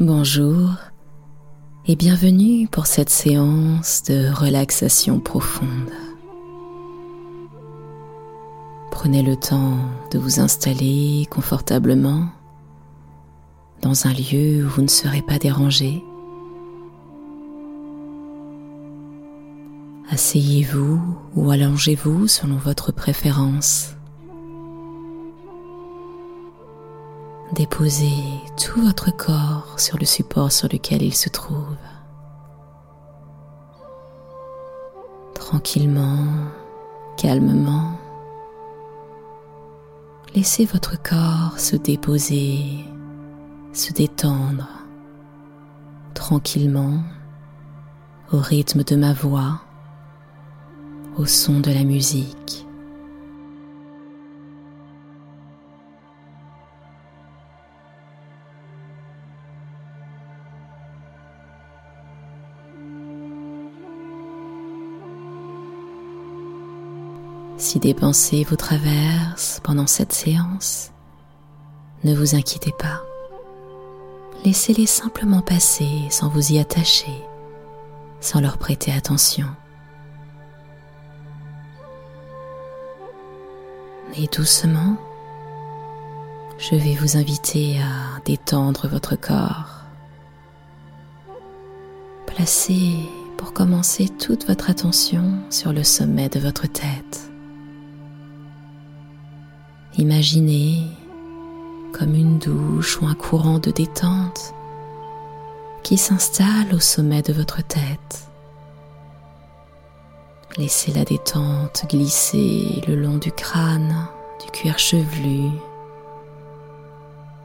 Bonjour et bienvenue pour cette séance de relaxation profonde. Prenez le temps de vous installer confortablement dans un lieu où vous ne serez pas dérangé. Asseyez-vous ou allongez-vous selon votre préférence. Déposez tout votre corps sur le support sur lequel il se trouve. Tranquillement, calmement, laissez votre corps se déposer, se détendre tranquillement au rythme de ma voix, au son de la musique. Si des pensées vous traversent pendant cette séance, ne vous inquiétez pas. Laissez-les simplement passer sans vous y attacher, sans leur prêter attention. Et doucement, je vais vous inviter à détendre votre corps. Placez pour commencer toute votre attention sur le sommet de votre tête. Imaginez comme une douche ou un courant de détente qui s'installe au sommet de votre tête. Laissez la détente glisser le long du crâne, du cuir chevelu,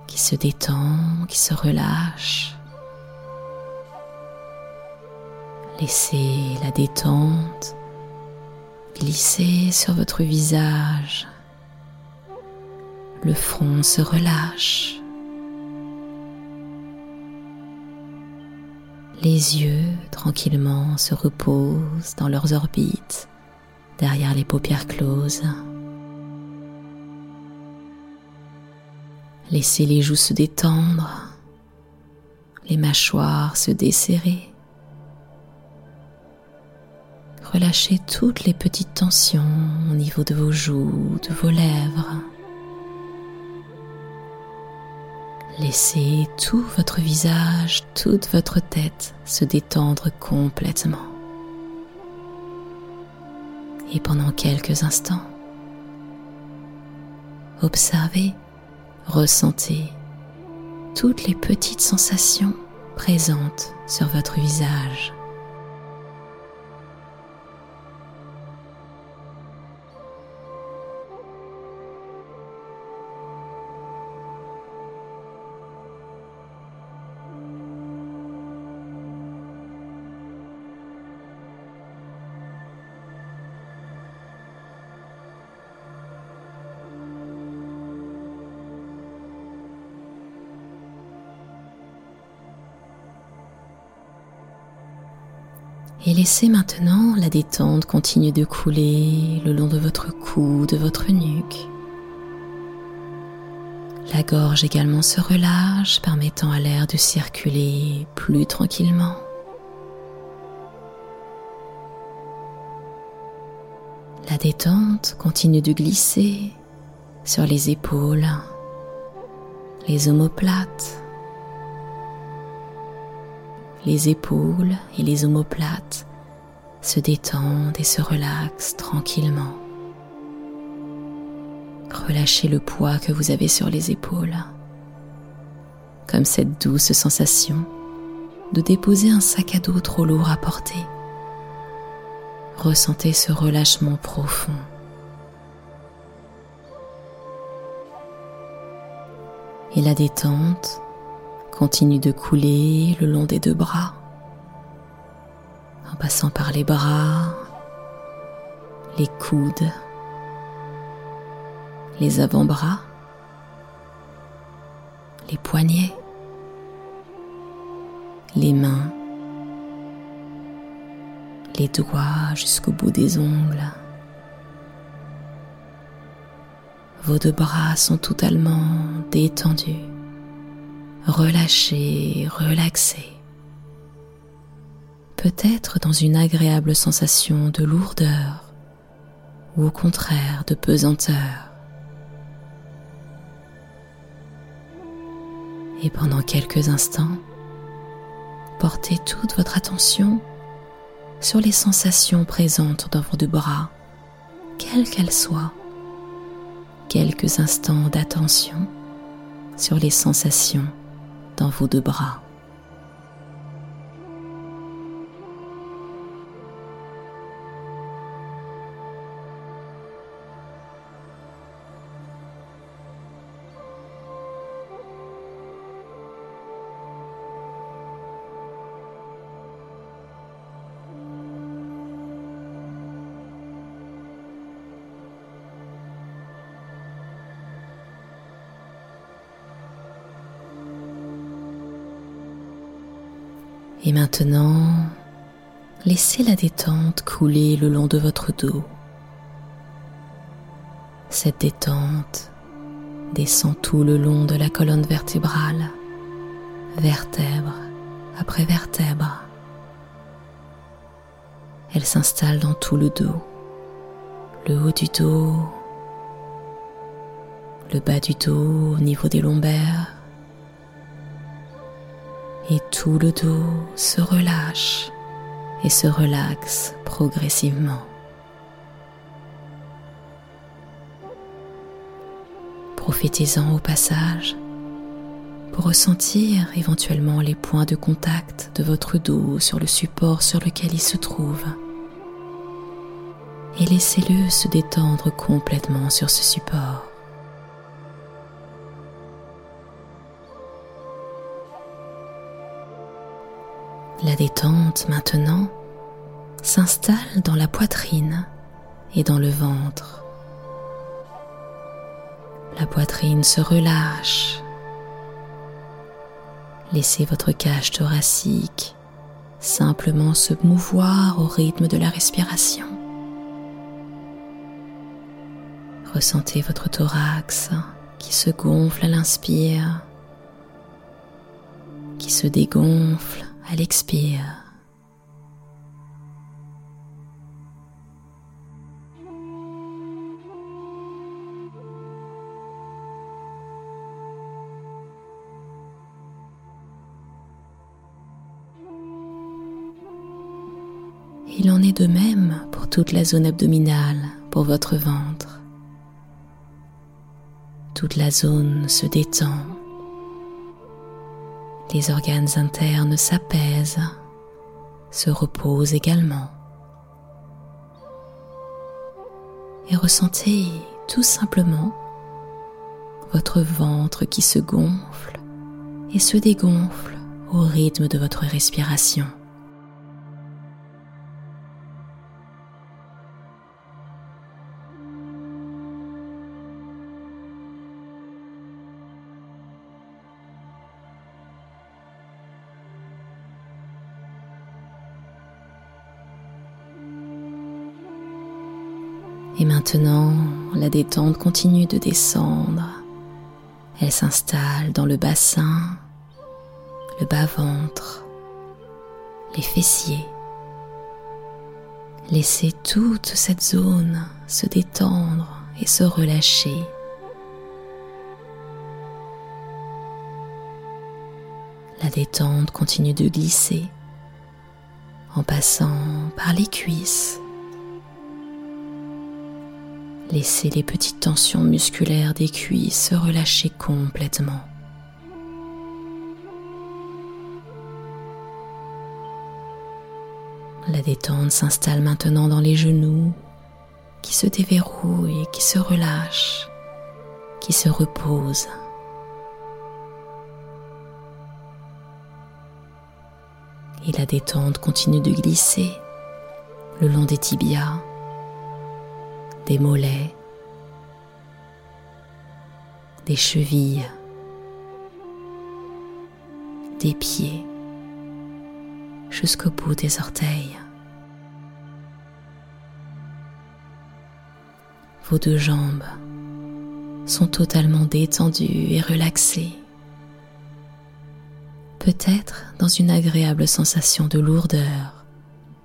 qui se détend, qui se relâche. Laissez la détente glisser sur votre visage, le front se relâche. Les yeux tranquillement se reposent dans leurs orbites derrière les paupières closes. Laissez les joues se détendre, les mâchoires se desserrer. Relâchez toutes les petites tensions au niveau de vos joues, de vos lèvres. Laissez tout votre visage, toute votre tête se détendre complètement. Et pendant quelques instants, observez, ressentez toutes les petites sensations présentes sur votre visage. Et laissez maintenant la détente continuer de couler le long de votre cou, de votre nuque. La gorge également se relâche, permettant à l'air de circuler plus tranquillement. La détente continue de glisser sur les épaules, les omoplates, les épaules et les omoplates se détendent et se relaxent tranquillement. Relâchez le poids que vous avez sur les épaules, comme cette douce sensation de déposer un sac à dos trop lourd à porter. Ressentez ce relâchement profond. Et la détente continue de couler le long des deux bras, en passant par les bras, les coudes, les avant-bras, les poignets, les mains, les doigts jusqu'au bout des ongles. Vos deux bras sont totalement détendus relâché, relaxé. Peut-être dans une agréable sensation de lourdeur ou au contraire de pesanteur. Et pendant quelques instants, portez toute votre attention sur les sensations présentes dans vos deux bras, quelles qu'elles soient. Quelques instants d'attention sur les sensations dans vos deux bras. Et maintenant, laissez la détente couler le long de votre dos. Cette détente descend tout le long de la colonne vertébrale, vertèbre après vertèbre. Elle s'installe dans tout le dos, le haut du dos, le bas du dos au niveau des lombaires, et tout le dos se relâche et se relaxe progressivement. Profitez-en au passage pour ressentir éventuellement les points de contact de votre dos sur le support sur lequel il se trouve. Et laissez-le se détendre complètement sur ce support. La détente maintenant s'installe dans la poitrine et dans le ventre. La poitrine se relâche. Laissez votre cage thoracique simplement se mouvoir au rythme de la respiration. Ressentez votre thorax qui se gonfle à l'inspire, qui se dégonfle à l'expire. Il en est de même pour toute la zone abdominale, pour votre ventre. Toute la zone se détend les organes internes s'apaisent, se reposent également. Et ressentez tout simplement votre ventre qui se gonfle et se dégonfle au rythme de votre respiration. Et maintenant, la détente continue de descendre. Elle s'installe dans le bassin, le bas-ventre, les fessiers. Laissez toute cette zone se détendre et se relâcher. La détente continue de glisser en passant par les cuisses, Laissez les petites tensions musculaires des cuisses se relâcher complètement. La détente s'installe maintenant dans les genoux qui se déverrouillent, qui se relâchent, qui se reposent. Et la détente continue de glisser le long des tibias, des mollets, des chevilles, des pieds, jusqu'au bout des orteils. Vos deux jambes sont totalement détendues et relaxées. peut-être dans une agréable sensation de lourdeur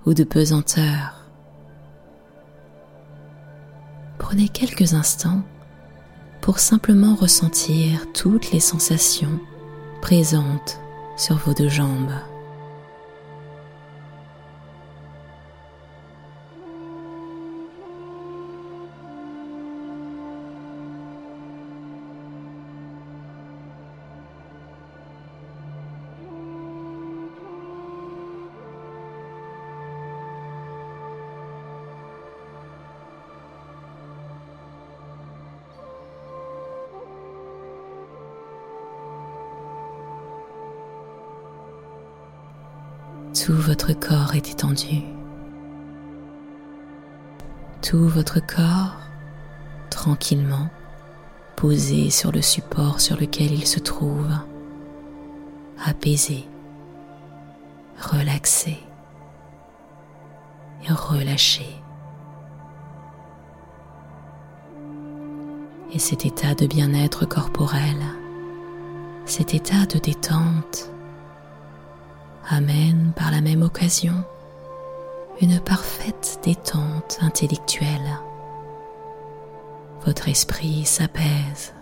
ou de pesanteur. Prenez quelques instants pour simplement ressentir toutes les sensations présentes sur vos deux jambes. Tout votre corps est étendu. Tout votre corps tranquillement posé sur le support sur lequel il se trouve, apaisé, relaxé et relâché. Et cet état de bien-être corporel, cet état de détente, amène par la même occasion une parfaite détente intellectuelle. Votre esprit s'apaise.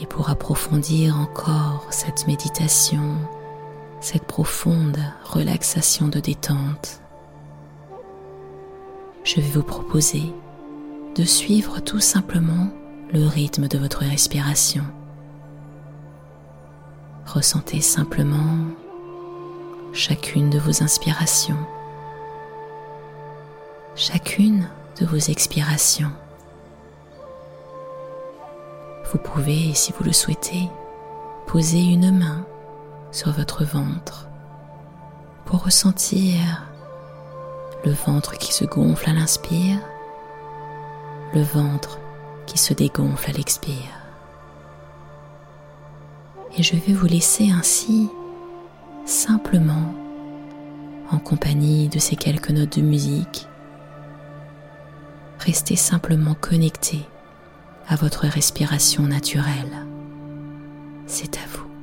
Et pour approfondir encore cette méditation, cette profonde relaxation de détente, je vais vous proposer de suivre tout simplement le rythme de votre respiration. Ressentez simplement chacune de vos inspirations, chacune de vos expirations. Vous pouvez, si vous le souhaitez, poser une main sur votre ventre pour ressentir le ventre qui se gonfle à l'inspire, le ventre qui se dégonfle à l'expire et je vais vous laisser ainsi simplement en compagnie de ces quelques notes de musique. Restez simplement connecté à votre respiration naturelle. C'est à vous.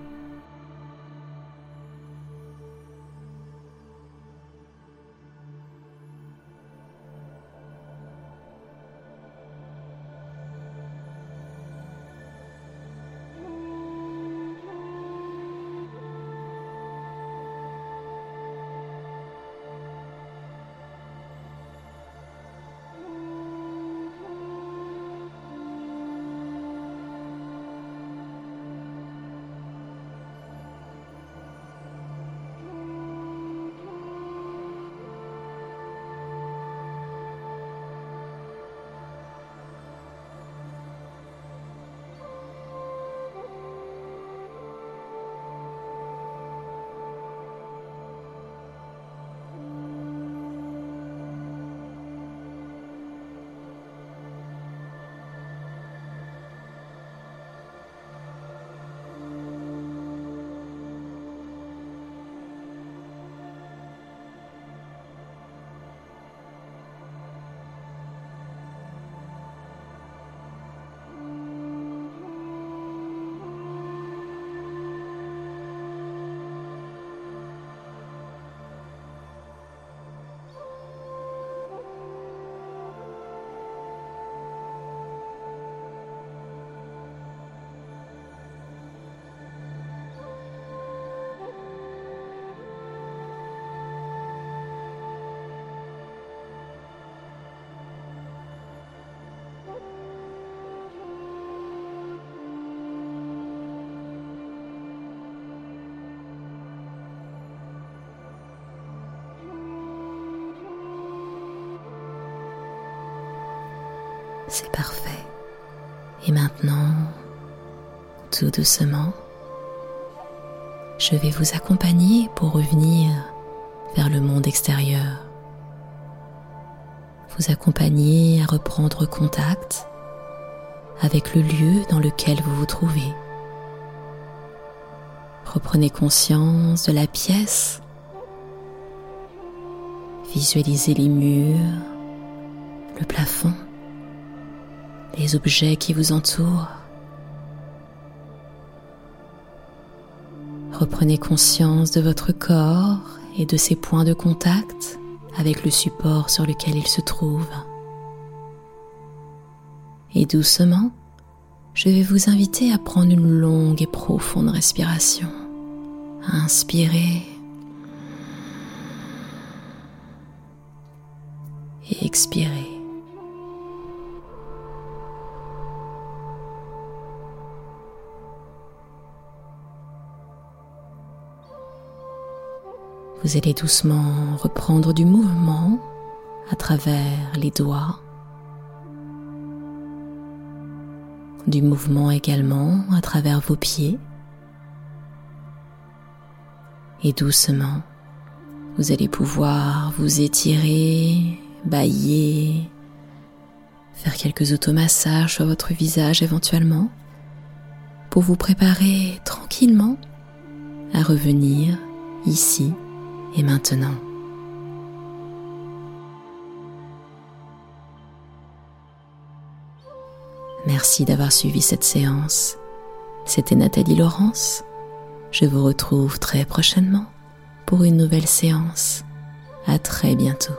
C'est parfait. Et maintenant, tout doucement, je vais vous accompagner pour revenir vers le monde extérieur. Vous accompagner à reprendre contact avec le lieu dans lequel vous vous trouvez. Reprenez conscience de la pièce. Visualisez les murs, le plafond les objets qui vous entourent. Reprenez conscience de votre corps et de ses points de contact avec le support sur lequel il se trouve. Et doucement, je vais vous inviter à prendre une longue et profonde respiration. Inspirez et expirez. Vous allez doucement reprendre du mouvement à travers les doigts, du mouvement également à travers vos pieds. Et doucement, vous allez pouvoir vous étirer, bailler, faire quelques automassages sur votre visage éventuellement, pour vous préparer tranquillement à revenir ici et maintenant. Merci d'avoir suivi cette séance. C'était Nathalie Laurence. Je vous retrouve très prochainement pour une nouvelle séance. À très bientôt.